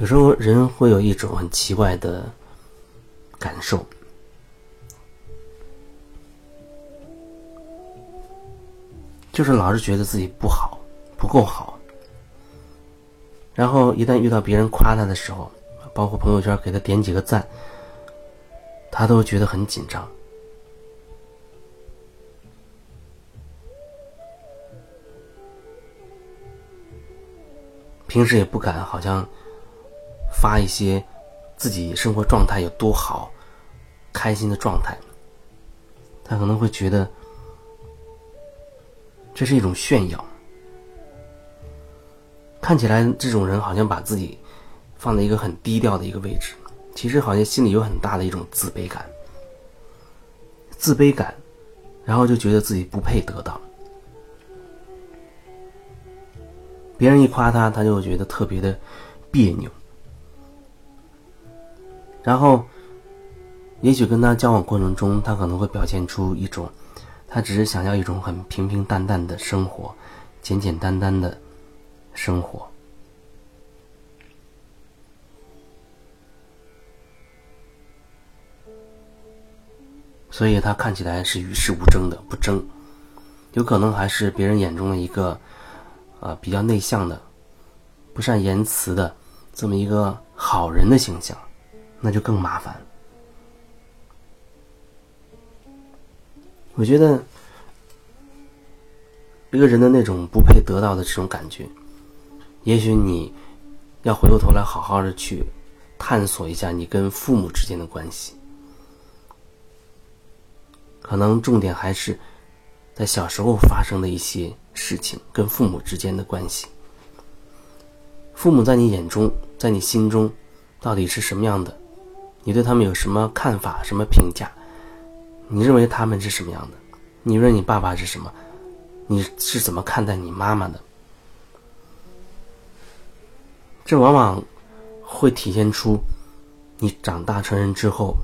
有时候人会有一种很奇怪的感受，就是老是觉得自己不好，不够好。然后一旦遇到别人夸他的时候，包括朋友圈给他点几个赞，他都觉得很紧张。平时也不敢，好像发一些自己生活状态有多好、开心的状态。他可能会觉得这是一种炫耀。看起来这种人好像把自己放在一个很低调的一个位置，其实好像心里有很大的一种自卑感。自卑感，然后就觉得自己不配得到。别人一夸他，他就觉得特别的别扭。然后，也许跟他交往过程中，他可能会表现出一种，他只是想要一种很平平淡淡的生活，简简单单的生活。所以他看起来是与世无争的，不争，有可能还是别人眼中的一个。呃，比较内向的，不善言辞的，这么一个好人的形象，那就更麻烦。我觉得，一个人的那种不配得到的这种感觉，也许你要回过头来好好的去探索一下你跟父母之间的关系，可能重点还是在小时候发生的一些。事情跟父母之间的关系，父母在你眼中，在你心中，到底是什么样的？你对他们有什么看法、什么评价？你认为他们是什么样的？你认为你爸爸是什么？你是怎么看待你妈妈的？这往往会体现出你长大成人之后，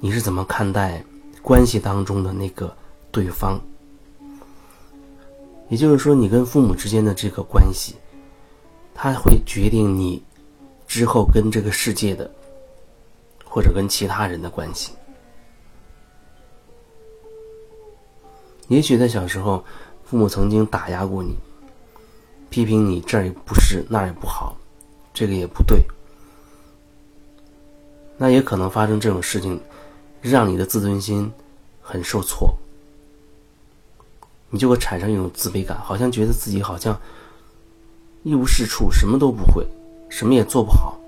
你是怎么看待关系当中的那个对方。也就是说，你跟父母之间的这个关系，它会决定你之后跟这个世界的，或者跟其他人的关系。也许在小时候，父母曾经打压过你，批评你这儿也不是，那儿也不好，这个也不对。那也可能发生这种事情，让你的自尊心很受挫。你就会产生一种自卑感，好像觉得自己好像一无是处，什么都不会，什么也做不好。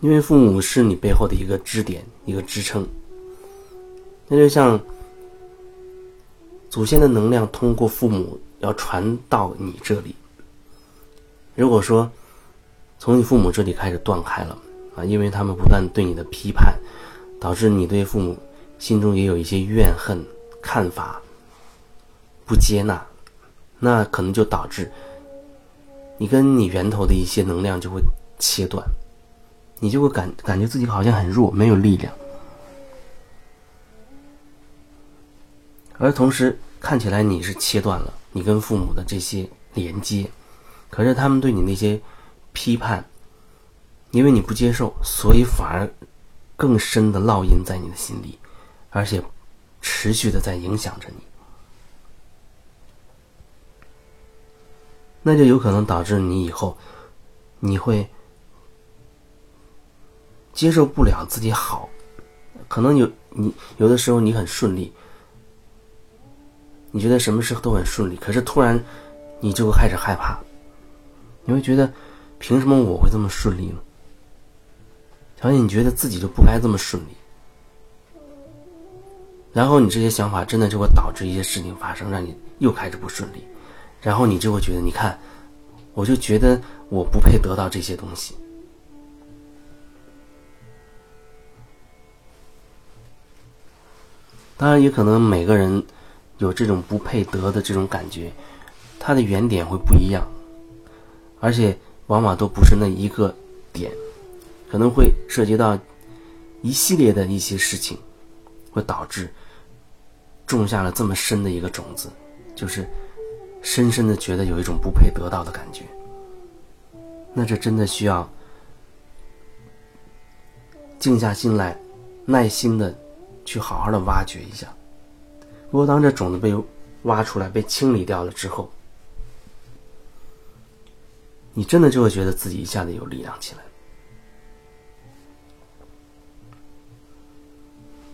因为父母是你背后的一个支点，一个支撑。那就像祖先的能量通过父母要传到你这里。如果说从你父母这里开始断开了啊，因为他们不断对你的批判，导致你对父母。心中也有一些怨恨、看法不接纳，那可能就导致你跟你源头的一些能量就会切断，你就会感感觉自己好像很弱，没有力量，而同时看起来你是切断了你跟父母的这些连接，可是他们对你那些批判，因为你不接受，所以反而更深的烙印在你的心里。而且，持续的在影响着你，那就有可能导致你以后，你会接受不了自己好，可能有你有的时候你很顺利，你觉得什么事都很顺利，可是突然你就会开始害怕，你会觉得凭什么我会这么顺利呢？而且你觉得自己就不该这么顺利。然后你这些想法真的就会导致一些事情发生，让你又开始不顺利，然后你就会觉得，你看，我就觉得我不配得到这些东西。当然，也可能每个人有这种不配得的这种感觉，它的原点会不一样，而且往往都不是那一个点，可能会涉及到一系列的一些事情，会导致。种下了这么深的一个种子，就是深深的觉得有一种不配得到的感觉。那这真的需要静下心来，耐心的去好好的挖掘一下。不过当这种子被挖出来、被清理掉了之后，你真的就会觉得自己一下子有力量起来。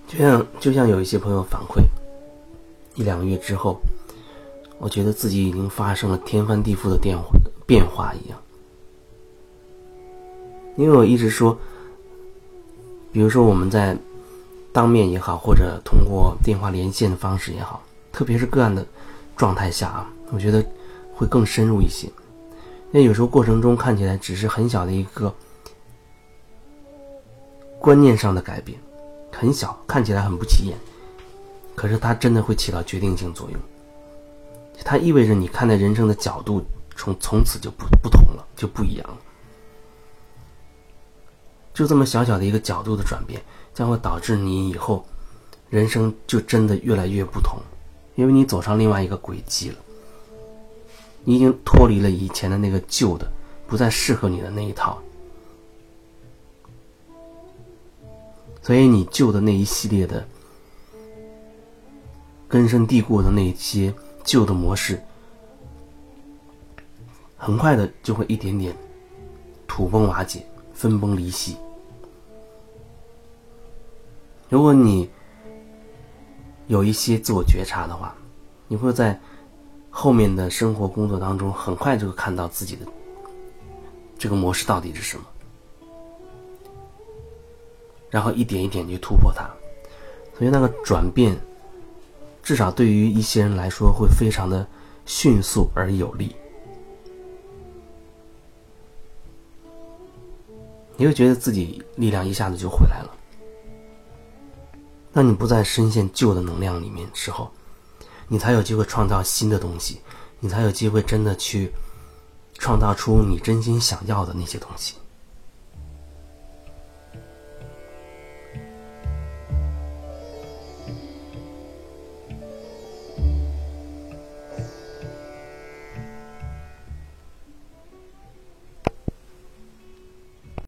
就像就像有一些朋友反馈，一两个月之后，我觉得自己已经发生了天翻地覆的变化变化一样。因为我一直说，比如说我们在当面也好，或者通过电话连线的方式也好，特别是个案的状态下啊，我觉得会更深入一些。因为有时候过程中看起来只是很小的一个观念上的改变，很小，看起来很不起眼，可是它真的会起到决定性作用。它意味着你看待人生的角度从从此就不不同了，就不一样了。就这么小小的一个角度的转变，将会导致你以后人生就真的越来越不同，因为你走上另外一个轨迹了。你已经脱离了以前的那个旧的、不再适合你的那一套，所以你旧的那一系列的根深蒂固的那些旧的模式，很快的就会一点点土崩瓦解、分崩离析。如果你有一些自我觉察的话，你会在后面的生活工作当中很快就会看到自己的这个模式到底是什么，然后一点一点去突破它。所以那个转变，至少对于一些人来说会非常的迅速而有力。你会觉得自己力量一下子就回来了。当你不再深陷旧的能量里面时候，你才有机会创造新的东西，你才有机会真的去创造出你真心想要的那些东西。